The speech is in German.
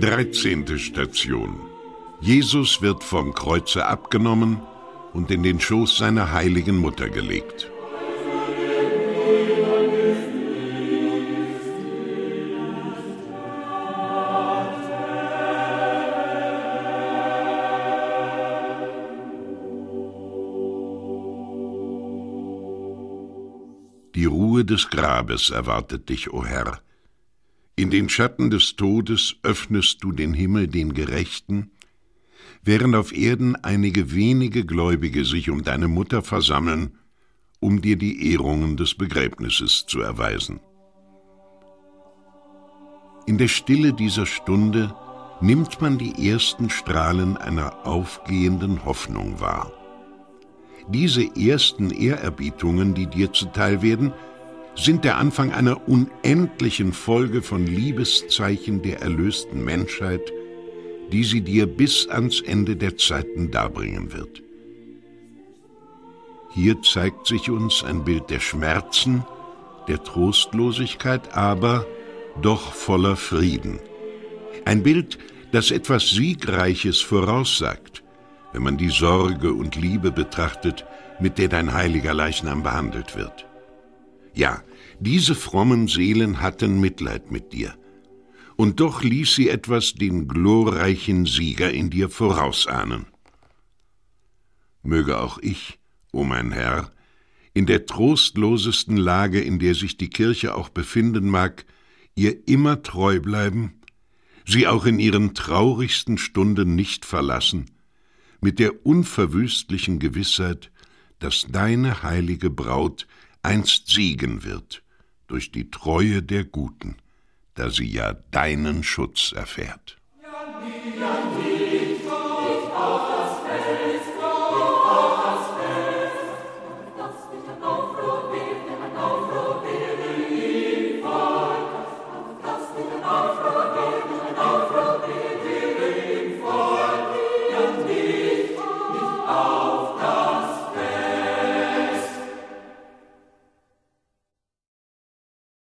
13. Station. Jesus wird vom Kreuze abgenommen und in den Schoß seiner heiligen Mutter gelegt. Die Ruhe des Grabes erwartet dich, o Herr. In den Schatten des Todes öffnest du den Himmel den Gerechten, während auf Erden einige wenige Gläubige sich um deine Mutter versammeln, um dir die Ehrungen des Begräbnisses zu erweisen. In der Stille dieser Stunde nimmt man die ersten Strahlen einer aufgehenden Hoffnung wahr. Diese ersten Ehrerbietungen, die dir zuteil werden, sind der Anfang einer unendlichen Folge von Liebeszeichen der erlösten Menschheit, die sie dir bis ans Ende der Zeiten darbringen wird. Hier zeigt sich uns ein Bild der Schmerzen, der Trostlosigkeit, aber doch voller Frieden. Ein Bild, das etwas Siegreiches voraussagt, wenn man die Sorge und Liebe betrachtet, mit der dein heiliger Leichnam behandelt wird. Ja, diese frommen Seelen hatten Mitleid mit dir. Und doch ließ sie etwas den glorreichen Sieger in dir vorausahnen. Möge auch ich, o oh mein Herr, in der trostlosesten Lage, in der sich die Kirche auch befinden mag, ihr immer treu bleiben, sie auch in ihren traurigsten Stunden nicht verlassen, mit der unverwüstlichen Gewissheit, dass deine heilige Braut einst siegen wird durch die Treue der Guten, da sie ja deinen Schutz erfährt.